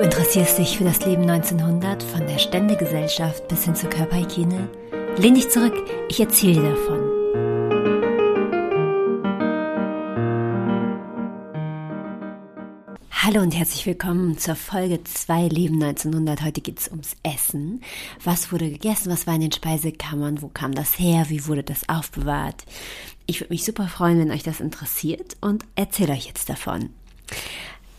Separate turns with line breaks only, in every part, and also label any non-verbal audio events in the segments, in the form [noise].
Du interessierst dich für das Leben 1900 von der Ständegesellschaft bis hin zur Körperhygiene? Lehn dich zurück, ich erzähle dir davon. Hallo und herzlich willkommen zur Folge 2 Leben 1900. Heute geht es ums Essen. Was wurde gegessen? Was war in den Speisekammern? Wo kam das her? Wie wurde das aufbewahrt? Ich würde mich super freuen, wenn euch das interessiert und erzähle euch jetzt davon.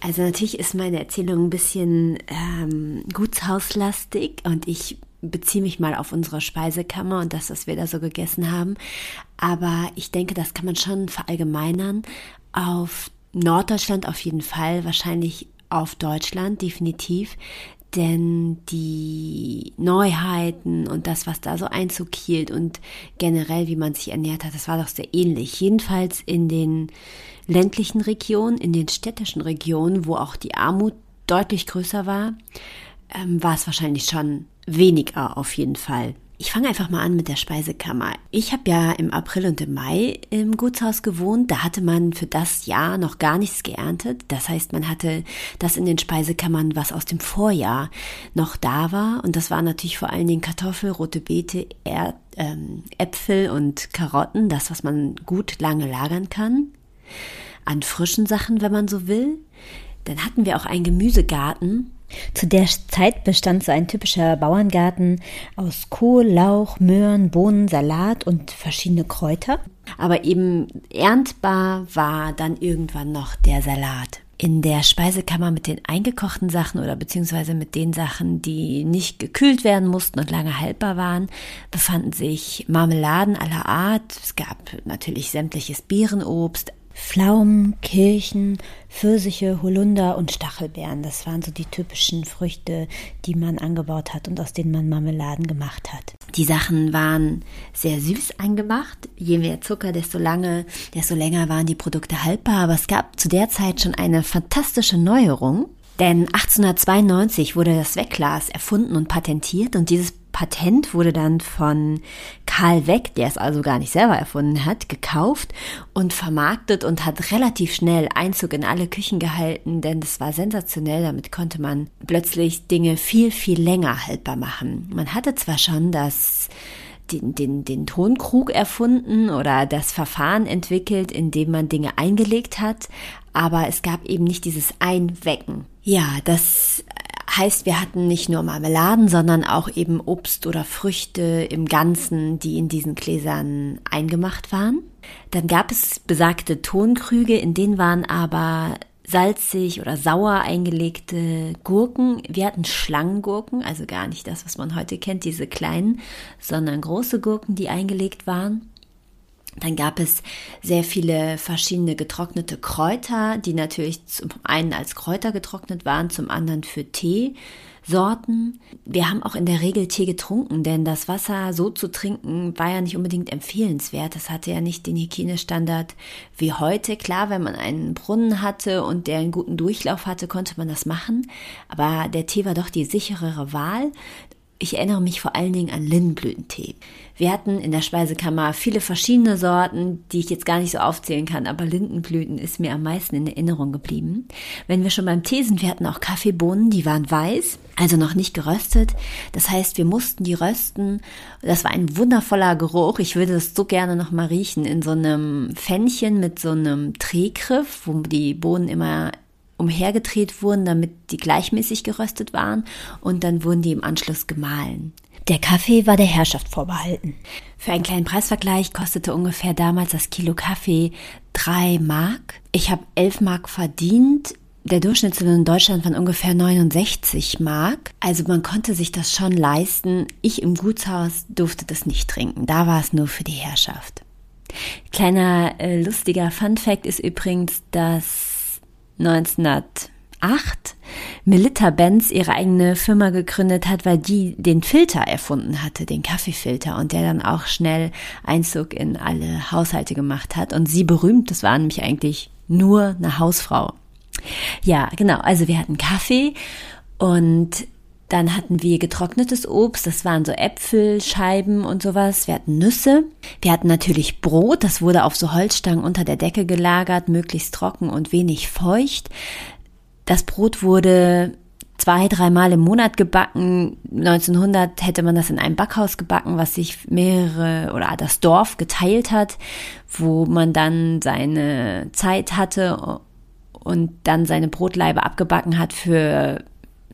Also natürlich ist meine Erzählung ein bisschen ähm, gutshauslastig und ich beziehe mich mal auf unsere Speisekammer und das, was wir da so gegessen haben. Aber ich denke, das kann man schon verallgemeinern auf Norddeutschland auf jeden Fall, wahrscheinlich auf Deutschland definitiv, denn die Neuheiten und das, was da so Einzug hielt und generell, wie man sich ernährt hat, das war doch sehr ähnlich. Jedenfalls in den ländlichen Regionen, in den städtischen Regionen, wo auch die Armut deutlich größer war, ähm, war es wahrscheinlich schon weniger auf jeden Fall. Ich fange einfach mal an mit der Speisekammer. Ich habe ja im April und im Mai im Gutshaus gewohnt. Da hatte man für das Jahr noch gar nichts geerntet. Das heißt, man hatte das in den Speisekammern, was aus dem Vorjahr noch da war. Und das waren natürlich vor allen Dingen Kartoffel, rote Beete, Erd, ähm, Äpfel und Karotten. Das, was man gut lange lagern kann. An frischen Sachen, wenn man so will. Dann hatten wir auch einen Gemüsegarten zu der Zeit bestand so ein typischer Bauerngarten aus Kohl, Lauch, Möhren, Bohnen, Salat und verschiedene Kräuter. Aber eben erntbar war dann irgendwann noch der Salat. In der Speisekammer mit den eingekochten Sachen oder beziehungsweise mit den Sachen, die nicht gekühlt werden mussten und lange haltbar waren, befanden sich Marmeladen aller Art. Es gab natürlich sämtliches Beerenobst, Pflaumen, Kirchen, Pfirsiche, Holunder und Stachelbeeren. Das waren so die typischen Früchte, die man angebaut hat und aus denen man Marmeladen gemacht hat. Die Sachen waren sehr süß eingemacht. Je mehr Zucker, desto lange, desto länger waren die Produkte haltbar. Aber es gab zu der Zeit schon eine fantastische Neuerung. Denn 1892 wurde das Wegglas erfunden und patentiert und dieses Patent wurde dann von Karl Weck, der es also gar nicht selber erfunden hat, gekauft und vermarktet und hat relativ schnell Einzug in alle Küchen gehalten, denn es war sensationell. Damit konnte man plötzlich Dinge viel, viel länger haltbar machen. Man hatte zwar schon das den, den, den Tonkrug erfunden oder das Verfahren entwickelt, in dem man Dinge eingelegt hat, aber es gab eben nicht dieses Einwecken. Ja, das Heißt, wir hatten nicht nur Marmeladen, sondern auch eben Obst oder Früchte im Ganzen, die in diesen Gläsern eingemacht waren. Dann gab es besagte Tonkrüge, in denen waren aber salzig oder sauer eingelegte Gurken. Wir hatten Schlangengurken, also gar nicht das, was man heute kennt, diese kleinen, sondern große Gurken, die eingelegt waren. Dann gab es sehr viele verschiedene getrocknete Kräuter, die natürlich zum einen als Kräuter getrocknet waren, zum anderen für Teesorten. Wir haben auch in der Regel Tee getrunken, denn das Wasser so zu trinken war ja nicht unbedingt empfehlenswert. Das hatte ja nicht den Hygienestandard wie heute. Klar, wenn man einen Brunnen hatte und der einen guten Durchlauf hatte, konnte man das machen. Aber der Tee war doch die sicherere Wahl. Ich erinnere mich vor allen Dingen an Lindenblütentee. Wir hatten in der Speisekammer viele verschiedene Sorten, die ich jetzt gar nicht so aufzählen kann, aber Lindenblüten ist mir am meisten in Erinnerung geblieben. Wenn wir schon beim Tee sind, wir hatten auch Kaffeebohnen, die waren weiß, also noch nicht geröstet. Das heißt, wir mussten die rösten. Das war ein wundervoller Geruch. Ich würde das so gerne noch mal riechen in so einem Pfännchen mit so einem Drehgriff, wo die Bohnen immer umhergedreht wurden, damit die gleichmäßig geröstet waren und dann wurden die im Anschluss gemahlen. Der Kaffee war der Herrschaft vorbehalten. Für einen kleinen Preisvergleich kostete ungefähr damals das Kilo Kaffee drei Mark. Ich habe elf Mark verdient. Der Durchschnittslohn in Deutschland waren ungefähr 69 Mark. Also man konnte sich das schon leisten. Ich im Gutshaus durfte das nicht trinken. Da war es nur für die Herrschaft. Kleiner äh, lustiger Fun Fact ist übrigens, dass 1908 Melita Benz ihre eigene Firma gegründet hat, weil die den Filter erfunden hatte, den Kaffeefilter, und der dann auch schnell Einzug in alle Haushalte gemacht hat. Und sie berühmt, das war nämlich eigentlich nur eine Hausfrau. Ja, genau, also wir hatten Kaffee und dann hatten wir getrocknetes Obst, das waren so Äpfelscheiben und sowas. Wir hatten Nüsse. Wir hatten natürlich Brot, das wurde auf so Holzstangen unter der Decke gelagert, möglichst trocken und wenig feucht. Das Brot wurde zwei, dreimal im Monat gebacken. 1900 hätte man das in einem Backhaus gebacken, was sich mehrere oder das Dorf geteilt hat, wo man dann seine Zeit hatte und dann seine Brotleibe abgebacken hat für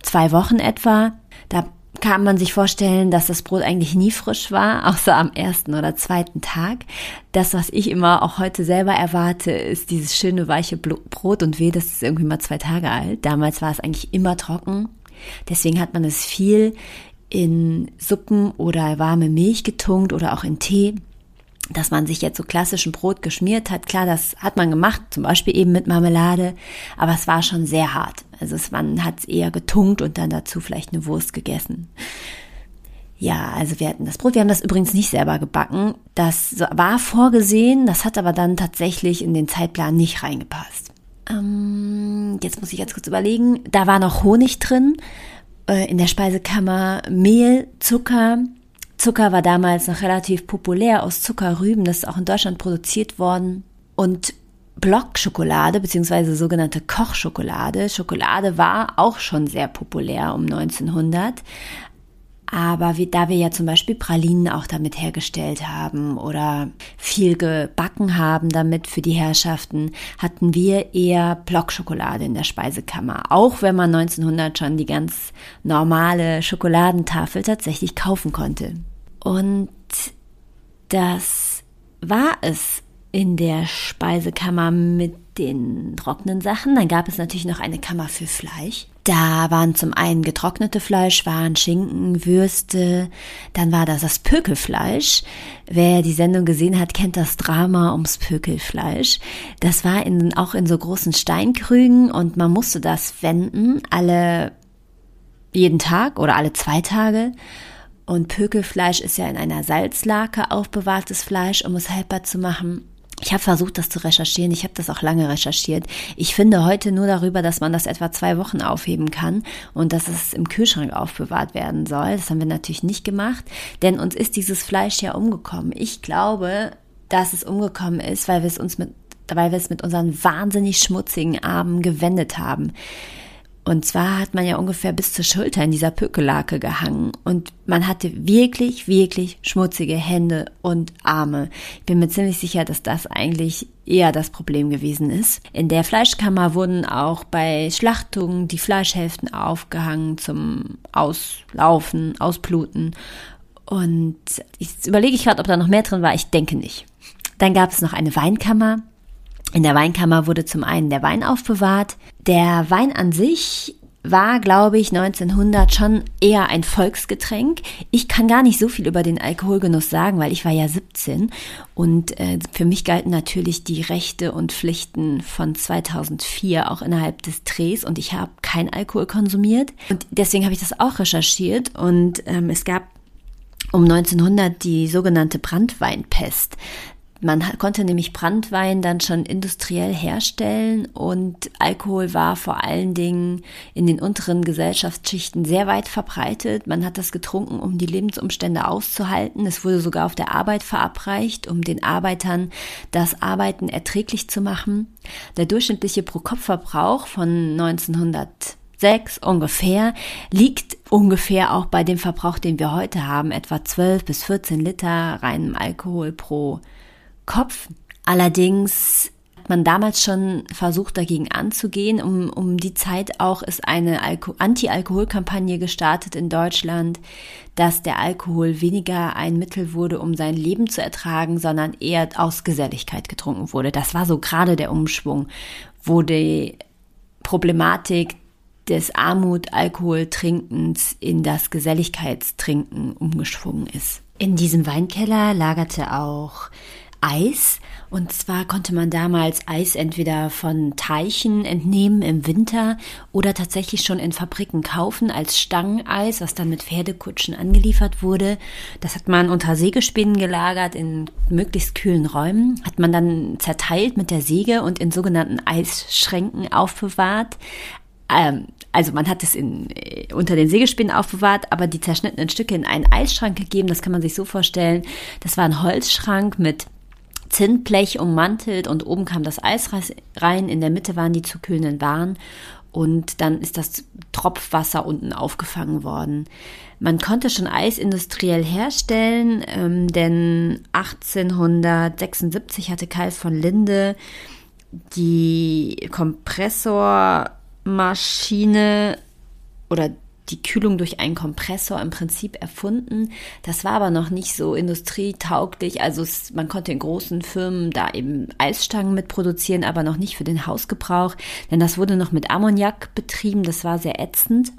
zwei Wochen etwa. Da kann man sich vorstellen, dass das Brot eigentlich nie frisch war, [laughs] außer am ersten oder zweiten Tag. Das, was ich immer auch heute selber erwarte, ist dieses schöne weiche Brot und weh, das ist irgendwie mal zwei Tage alt. Damals war es eigentlich immer trocken. Deswegen hat man es viel in Suppen oder warme Milch getunkt oder auch in Tee dass man sich jetzt so klassischen Brot geschmiert hat. Klar, das hat man gemacht, zum Beispiel eben mit Marmelade, aber es war schon sehr hart. Also es, man hat es eher getunkt und dann dazu vielleicht eine Wurst gegessen. Ja, also wir hatten das Brot. Wir haben das übrigens nicht selber gebacken. Das war vorgesehen, das hat aber dann tatsächlich in den Zeitplan nicht reingepasst. Ähm, jetzt muss ich ganz kurz überlegen. Da war noch Honig drin, äh, in der Speisekammer Mehl, Zucker, Zucker war damals noch relativ populär aus Zuckerrüben, das ist auch in Deutschland produziert worden. Und Blockschokolade beziehungsweise sogenannte Kochschokolade. Schokolade war auch schon sehr populär um 1900. Aber wie, da wir ja zum Beispiel Pralinen auch damit hergestellt haben oder viel gebacken haben damit für die Herrschaften, hatten wir eher Blockschokolade in der Speisekammer. Auch wenn man 1900 schon die ganz normale Schokoladentafel tatsächlich kaufen konnte. Und das war es in der Speisekammer mit den trockenen Sachen. Dann gab es natürlich noch eine Kammer für Fleisch. Da waren zum einen getrocknete Fleischwaren, Schinken, Würste. Dann war das das Pökelfleisch. Wer die Sendung gesehen hat, kennt das Drama ums Pökelfleisch. Das war in, auch in so großen Steinkrügen und man musste das wenden, alle, jeden Tag oder alle zwei Tage. Und Pökelfleisch ist ja in einer Salzlake aufbewahrtes Fleisch, um es haltbar zu machen. Ich habe versucht, das zu recherchieren. Ich habe das auch lange recherchiert. Ich finde heute nur darüber, dass man das etwa zwei Wochen aufheben kann und dass es im Kühlschrank aufbewahrt werden soll. Das haben wir natürlich nicht gemacht, denn uns ist dieses Fleisch ja umgekommen. Ich glaube, dass es umgekommen ist, weil wir es uns mit, weil wir es mit unseren wahnsinnig schmutzigen Armen gewendet haben. Und zwar hat man ja ungefähr bis zur Schulter in dieser Pökelake gehangen und man hatte wirklich, wirklich schmutzige Hände und Arme. Ich bin mir ziemlich sicher, dass das eigentlich eher das Problem gewesen ist. In der Fleischkammer wurden auch bei Schlachtungen die Fleischhälften aufgehangen zum Auslaufen, Ausbluten. Und jetzt überlege ich gerade, ob da noch mehr drin war. Ich denke nicht. Dann gab es noch eine Weinkammer. In der Weinkammer wurde zum einen der Wein aufbewahrt. Der Wein an sich war, glaube ich, 1900 schon eher ein Volksgetränk. Ich kann gar nicht so viel über den Alkoholgenuss sagen, weil ich war ja 17 und äh, für mich galten natürlich die Rechte und Pflichten von 2004 auch innerhalb des Drehs und ich habe kein Alkohol konsumiert und deswegen habe ich das auch recherchiert und ähm, es gab um 1900 die sogenannte Brandweinpest. Man konnte nämlich Brandwein dann schon industriell herstellen und Alkohol war vor allen Dingen in den unteren Gesellschaftsschichten sehr weit verbreitet. Man hat das getrunken, um die Lebensumstände auszuhalten. Es wurde sogar auf der Arbeit verabreicht, um den Arbeitern das Arbeiten erträglich zu machen. Der durchschnittliche Pro-Kopf-Verbrauch von 1906 ungefähr liegt ungefähr auch bei dem Verbrauch, den wir heute haben, etwa 12 bis 14 Liter reinem Alkohol pro Kopf. Allerdings hat man damals schon versucht, dagegen anzugehen. Um, um die Zeit auch ist eine Anti-Alkohol-Kampagne gestartet in Deutschland, dass der Alkohol weniger ein Mittel wurde, um sein Leben zu ertragen, sondern eher aus Geselligkeit getrunken wurde. Das war so gerade der Umschwung, wo die Problematik des Armut-Alkoholtrinkens in das Geselligkeitstrinken umgeschwungen ist. In diesem Weinkeller lagerte auch Eis. Und zwar konnte man damals Eis entweder von Teichen entnehmen im Winter oder tatsächlich schon in Fabriken kaufen als Stangeneis, was dann mit Pferdekutschen angeliefert wurde. Das hat man unter Sägespänen gelagert in möglichst kühlen Räumen, hat man dann zerteilt mit der Säge und in sogenannten Eisschränken aufbewahrt. Ähm, also man hat es in, äh, unter den Sägespänen aufbewahrt, aber die zerschnittenen Stücke in einen Eisschrank gegeben. Das kann man sich so vorstellen. Das war ein Holzschrank mit Zinnblech ummantelt und oben kam das Eis rein. In der Mitte waren die zu kühlenden Waren. und dann ist das Tropfwasser unten aufgefangen worden. Man konnte schon Eis industriell herstellen, ähm, denn 1876 hatte Karl von Linde die Kompressormaschine oder die Kühlung durch einen Kompressor im Prinzip erfunden. Das war aber noch nicht so industrietauglich. Also es, man konnte in großen Firmen da eben Eisstangen mit produzieren, aber noch nicht für den Hausgebrauch, denn das wurde noch mit Ammoniak betrieben. Das war sehr ätzend.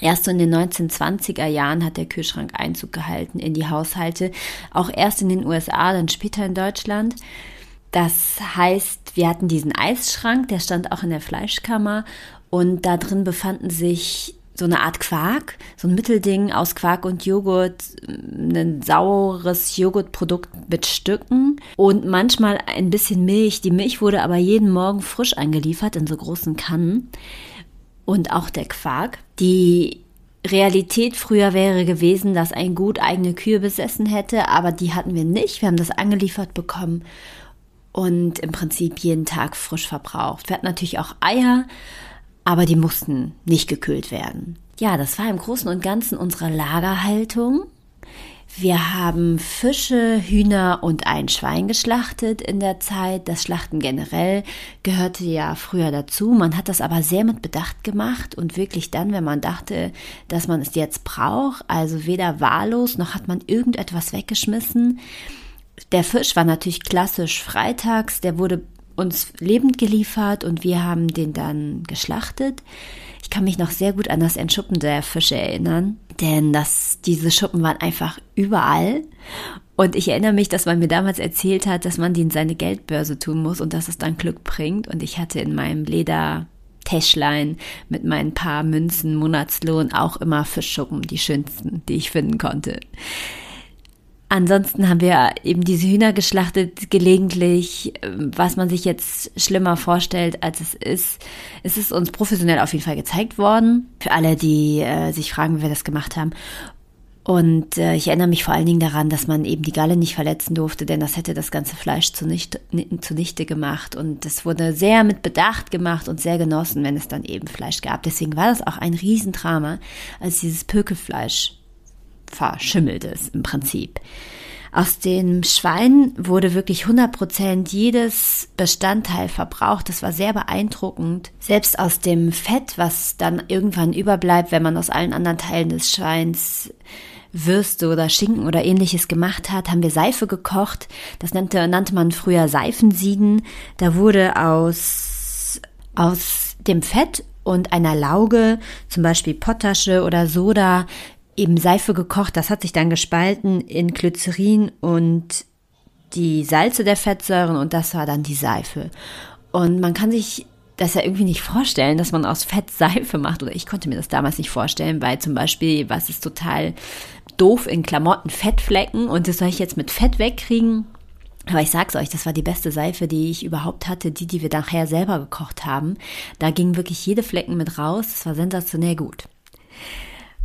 Erst in den 1920er Jahren hat der Kühlschrank Einzug gehalten in die Haushalte. Auch erst in den USA, dann später in Deutschland. Das heißt, wir hatten diesen Eisschrank, der stand auch in der Fleischkammer und da drin befanden sich so eine Art Quark, so ein Mittelding aus Quark und Joghurt, ein saures Joghurtprodukt mit Stücken und manchmal ein bisschen Milch. Die Milch wurde aber jeden Morgen frisch eingeliefert in so großen Kannen und auch der Quark. Die Realität früher wäre gewesen, dass ein Gut eigene Kühe besessen hätte, aber die hatten wir nicht. Wir haben das angeliefert bekommen und im Prinzip jeden Tag frisch verbraucht. Wir hatten natürlich auch Eier, aber die mussten nicht gekühlt werden. Ja, das war im Großen und Ganzen unsere Lagerhaltung. Wir haben Fische, Hühner und ein Schwein geschlachtet in der Zeit. Das Schlachten generell gehörte ja früher dazu. Man hat das aber sehr mit Bedacht gemacht und wirklich dann, wenn man dachte, dass man es jetzt braucht. Also weder wahllos noch hat man irgendetwas weggeschmissen. Der Fisch war natürlich klassisch freitags. Der wurde uns lebend geliefert und wir haben den dann geschlachtet. Ich kann mich noch sehr gut an das Entschuppen der Fische erinnern, denn das, diese Schuppen waren einfach überall. Und ich erinnere mich, dass man mir damals erzählt hat, dass man die in seine Geldbörse tun muss und dass es dann Glück bringt. Und ich hatte in meinem Leder Täschlein mit meinen paar Münzen Monatslohn auch immer Fischschuppen, die schönsten, die ich finden konnte. Ansonsten haben wir eben diese Hühner geschlachtet, gelegentlich, was man sich jetzt schlimmer vorstellt, als es ist. Es ist uns professionell auf jeden Fall gezeigt worden, für alle, die äh, sich fragen, wie wir das gemacht haben. Und äh, ich erinnere mich vor allen Dingen daran, dass man eben die Galle nicht verletzen durfte, denn das hätte das ganze Fleisch zunichte, zunichte gemacht. Und es wurde sehr mit Bedacht gemacht und sehr genossen, wenn es dann eben Fleisch gab. Deswegen war das auch ein Riesendrama, als dieses Pökelfleisch verschimmelt ist im Prinzip. Aus dem Schwein wurde wirklich 100% jedes Bestandteil verbraucht. Das war sehr beeindruckend. Selbst aus dem Fett, was dann irgendwann überbleibt, wenn man aus allen anderen Teilen des Schweins Würste oder Schinken oder ähnliches gemacht hat, haben wir Seife gekocht. Das nannte, nannte man früher Seifensieden. Da wurde aus, aus dem Fett und einer Lauge, zum Beispiel Potasche oder Soda, eben Seife gekocht. Das hat sich dann gespalten in Glycerin und die Salze der Fettsäuren und das war dann die Seife. Und man kann sich das ja irgendwie nicht vorstellen, dass man aus Fett Seife macht. Oder ich konnte mir das damals nicht vorstellen, weil zum Beispiel, was ist total doof in Klamotten, Fettflecken und das soll ich jetzt mit Fett wegkriegen. Aber ich sag's euch, das war die beste Seife, die ich überhaupt hatte, die, die wir nachher selber gekocht haben. Da ging wirklich jede Flecken mit raus. Das war sensationell gut.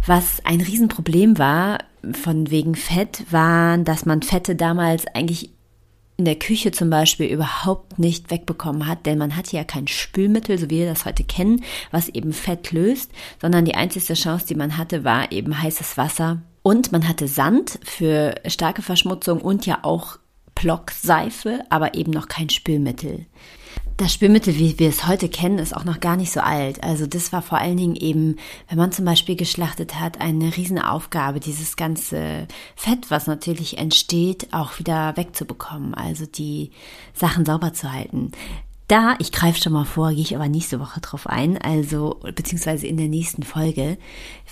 Was ein Riesenproblem war, von wegen Fett, war, dass man Fette damals eigentlich in der Küche zum Beispiel überhaupt nicht wegbekommen hat, denn man hatte ja kein Spülmittel, so wie wir das heute kennen, was eben Fett löst, sondern die einzige Chance, die man hatte, war eben heißes Wasser. Und man hatte Sand für starke Verschmutzung und ja auch Blockseife, aber eben noch kein Spülmittel. Das Spülmittel, wie wir es heute kennen, ist auch noch gar nicht so alt. Also das war vor allen Dingen eben, wenn man zum Beispiel geschlachtet hat, eine Riesenaufgabe, dieses ganze Fett, was natürlich entsteht, auch wieder wegzubekommen. Also die Sachen sauber zu halten. Da, ich greife schon mal vor, gehe ich aber nächste Woche drauf ein, also beziehungsweise in der nächsten Folge,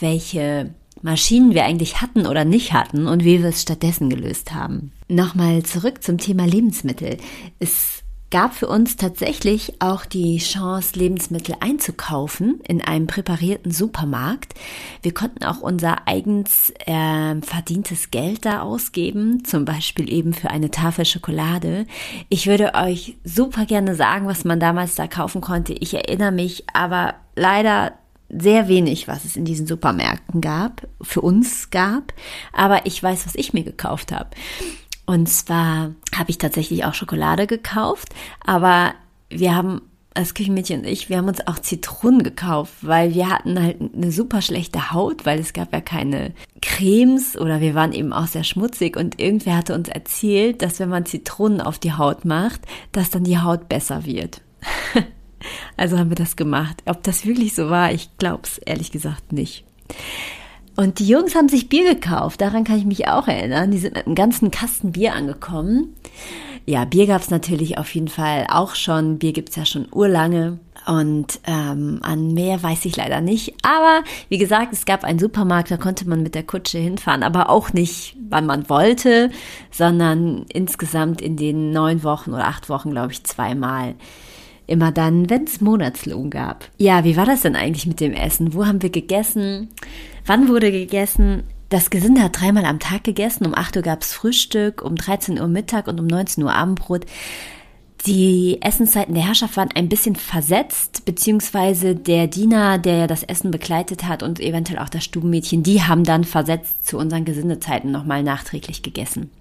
welche Maschinen wir eigentlich hatten oder nicht hatten und wie wir es stattdessen gelöst haben. Nochmal zurück zum Thema Lebensmittel. Es gab für uns tatsächlich auch die Chance, Lebensmittel einzukaufen in einem präparierten Supermarkt. Wir konnten auch unser eigens äh, verdientes Geld da ausgeben, zum Beispiel eben für eine Tafel Schokolade. Ich würde euch super gerne sagen, was man damals da kaufen konnte. Ich erinnere mich aber leider sehr wenig, was es in diesen Supermärkten gab, für uns gab. Aber ich weiß, was ich mir gekauft habe. Und zwar habe ich tatsächlich auch Schokolade gekauft, aber wir haben das Küchenmädchen und ich, wir haben uns auch Zitronen gekauft, weil wir hatten halt eine super schlechte Haut, weil es gab ja keine Cremes oder wir waren eben auch sehr schmutzig und irgendwer hatte uns erzählt, dass wenn man Zitronen auf die Haut macht, dass dann die Haut besser wird. [laughs] also haben wir das gemacht. Ob das wirklich so war, ich glaube es ehrlich gesagt nicht. Und die Jungs haben sich Bier gekauft, daran kann ich mich auch erinnern. Die sind mit einem ganzen Kasten Bier angekommen. Ja, Bier gab es natürlich auf jeden Fall auch schon. Bier gibt's ja schon urlange. Und ähm, an mehr weiß ich leider nicht. Aber wie gesagt, es gab einen Supermarkt, da konnte man mit der Kutsche hinfahren, aber auch nicht, wann man wollte, sondern insgesamt in den neun Wochen oder acht Wochen, glaube ich, zweimal. Immer dann, wenn es Monatslohn gab. Ja, wie war das denn eigentlich mit dem Essen? Wo haben wir gegessen? Wann wurde gegessen? Das Gesinde hat dreimal am Tag gegessen. Um 8 Uhr gab's Frühstück, um 13 Uhr Mittag und um 19 Uhr Abendbrot. Die Essenszeiten der Herrschaft waren ein bisschen versetzt, beziehungsweise der Diener, der ja das Essen begleitet hat und eventuell auch das Stubenmädchen, die haben dann versetzt zu unseren Gesindezeiten nochmal nachträglich gegessen.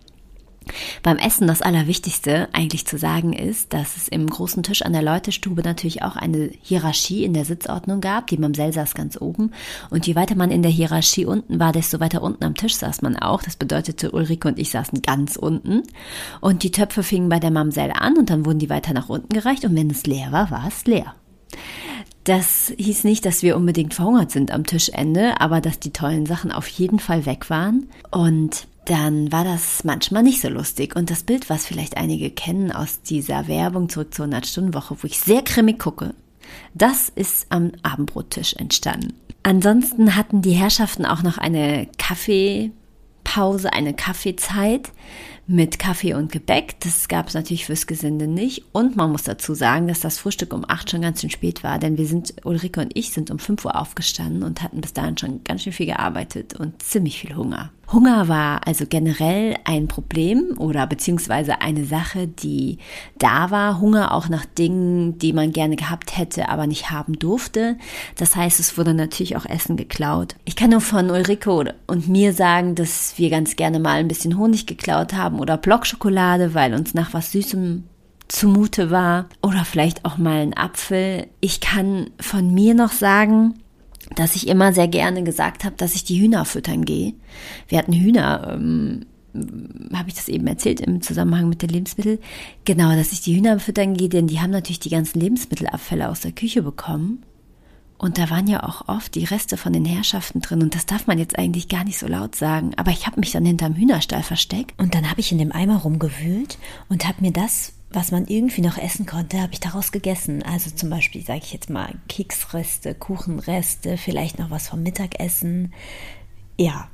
Beim Essen das Allerwichtigste eigentlich zu sagen ist, dass es im großen Tisch an der Leutestube natürlich auch eine Hierarchie in der Sitzordnung gab. Die Mamsell saß ganz oben. Und je weiter man in der Hierarchie unten war, desto weiter unten am Tisch saß man auch. Das bedeutete, Ulrike und ich saßen ganz unten. Und die Töpfe fingen bei der Mamsell an und dann wurden die weiter nach unten gereicht. Und wenn es leer war, war es leer. Das hieß nicht, dass wir unbedingt verhungert sind am Tischende, aber dass die tollen Sachen auf jeden Fall weg waren. Und dann war das manchmal nicht so lustig. Und das Bild, was vielleicht einige kennen aus dieser Werbung zurück zur 100-Stunden-Woche, wo ich sehr grimmig gucke, das ist am Abendbrottisch entstanden. Ansonsten hatten die Herrschaften auch noch eine Kaffeepause, eine Kaffeezeit mit Kaffee und Gebäck. Das gab es natürlich fürs Gesinde nicht. Und man muss dazu sagen, dass das Frühstück um acht schon ganz schön spät war, denn wir sind, Ulrike und ich sind um fünf Uhr aufgestanden und hatten bis dahin schon ganz schön viel gearbeitet und ziemlich viel Hunger. Hunger war also generell ein Problem oder beziehungsweise eine Sache, die da war. Hunger auch nach Dingen, die man gerne gehabt hätte, aber nicht haben durfte. Das heißt, es wurde natürlich auch Essen geklaut. Ich kann nur von Ulrike und mir sagen, dass wir ganz gerne mal ein bisschen Honig geklaut haben oder Blockschokolade, weil uns nach was Süßem zumute war oder vielleicht auch mal ein Apfel. Ich kann von mir noch sagen, dass ich immer sehr gerne gesagt habe, dass ich die Hühner füttern gehe. Wir hatten Hühner, ähm, habe ich das eben erzählt im Zusammenhang mit den Lebensmitteln. Genau, dass ich die Hühner füttern gehe, denn die haben natürlich die ganzen Lebensmittelabfälle aus der Küche bekommen. Und da waren ja auch oft die Reste von den Herrschaften drin. Und das darf man jetzt eigentlich gar nicht so laut sagen. Aber ich habe mich dann hinterm Hühnerstall versteckt. Und dann habe ich in dem Eimer rumgewühlt und habe mir das was man irgendwie noch essen konnte, habe ich daraus gegessen. Also zum Beispiel, sage ich jetzt mal, Keksreste, Kuchenreste, vielleicht noch was vom Mittagessen. Ja,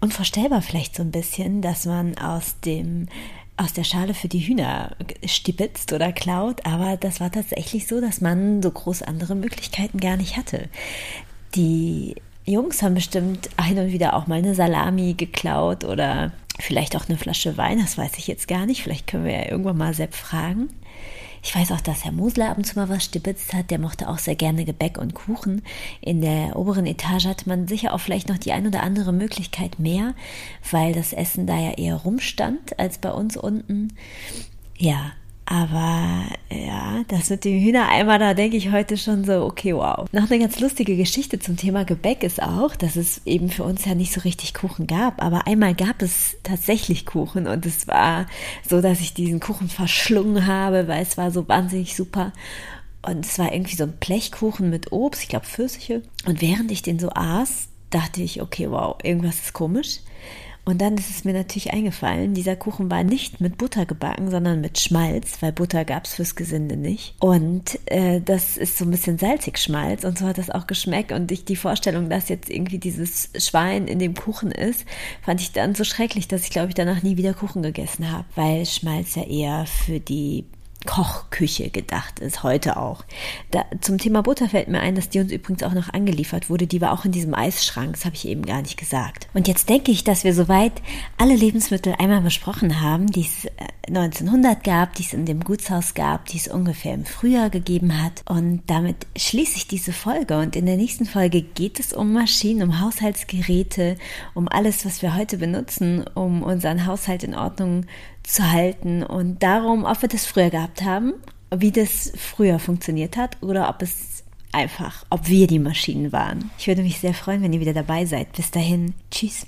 unvorstellbar vielleicht so ein bisschen, dass man aus dem aus der Schale für die Hühner stibitzt oder klaut, aber das war tatsächlich so, dass man so groß andere Möglichkeiten gar nicht hatte. Die Jungs haben bestimmt hin und wieder auch mal eine Salami geklaut oder Vielleicht auch eine Flasche Wein, das weiß ich jetzt gar nicht. Vielleicht können wir ja irgendwann mal Sepp fragen. Ich weiß auch, dass Herr Mosler ab und zu mal was stibitzt hat. Der mochte auch sehr gerne Gebäck und Kuchen. In der oberen Etage hatte man sicher auch vielleicht noch die ein oder andere Möglichkeit mehr, weil das Essen da ja eher rumstand als bei uns unten. Ja, aber ja, das mit dem Hühnereimer, da denke ich heute schon so, okay, wow. Noch eine ganz lustige Geschichte zum Thema Gebäck ist auch, dass es eben für uns ja nicht so richtig Kuchen gab. Aber einmal gab es tatsächlich Kuchen und es war so, dass ich diesen Kuchen verschlungen habe, weil es war so wahnsinnig super. Und es war irgendwie so ein Blechkuchen mit Obst, ich glaube Pfirsiche. Und während ich den so aß, dachte ich, okay, wow, irgendwas ist komisch. Und dann ist es mir natürlich eingefallen, dieser Kuchen war nicht mit Butter gebacken, sondern mit Schmalz, weil Butter gab es fürs Gesinde nicht. Und äh, das ist so ein bisschen salzig Schmalz und so hat das auch geschmeckt. Und ich die Vorstellung, dass jetzt irgendwie dieses Schwein in dem Kuchen ist, fand ich dann so schrecklich, dass ich glaube ich danach nie wieder Kuchen gegessen habe, weil Schmalz ja eher für die Kochküche gedacht ist, heute auch. Da, zum Thema Butter fällt mir ein, dass die uns übrigens auch noch angeliefert wurde. Die war auch in diesem Eisschrank, das habe ich eben gar nicht gesagt. Und jetzt denke ich, dass wir soweit alle Lebensmittel einmal besprochen haben, die es 1900 äh, gab, die es in dem Gutshaus gab, die es ungefähr im Frühjahr gegeben hat. Und damit schließe ich diese Folge. Und in der nächsten Folge geht es um Maschinen, um Haushaltsgeräte, um alles, was wir heute benutzen, um unseren Haushalt in Ordnung zu halten und darum, ob wir das früher gehabt haben wie das früher funktioniert hat oder ob es einfach, ob wir die Maschinen waren. Ich würde mich sehr freuen, wenn ihr wieder dabei seid. Bis dahin, tschüss.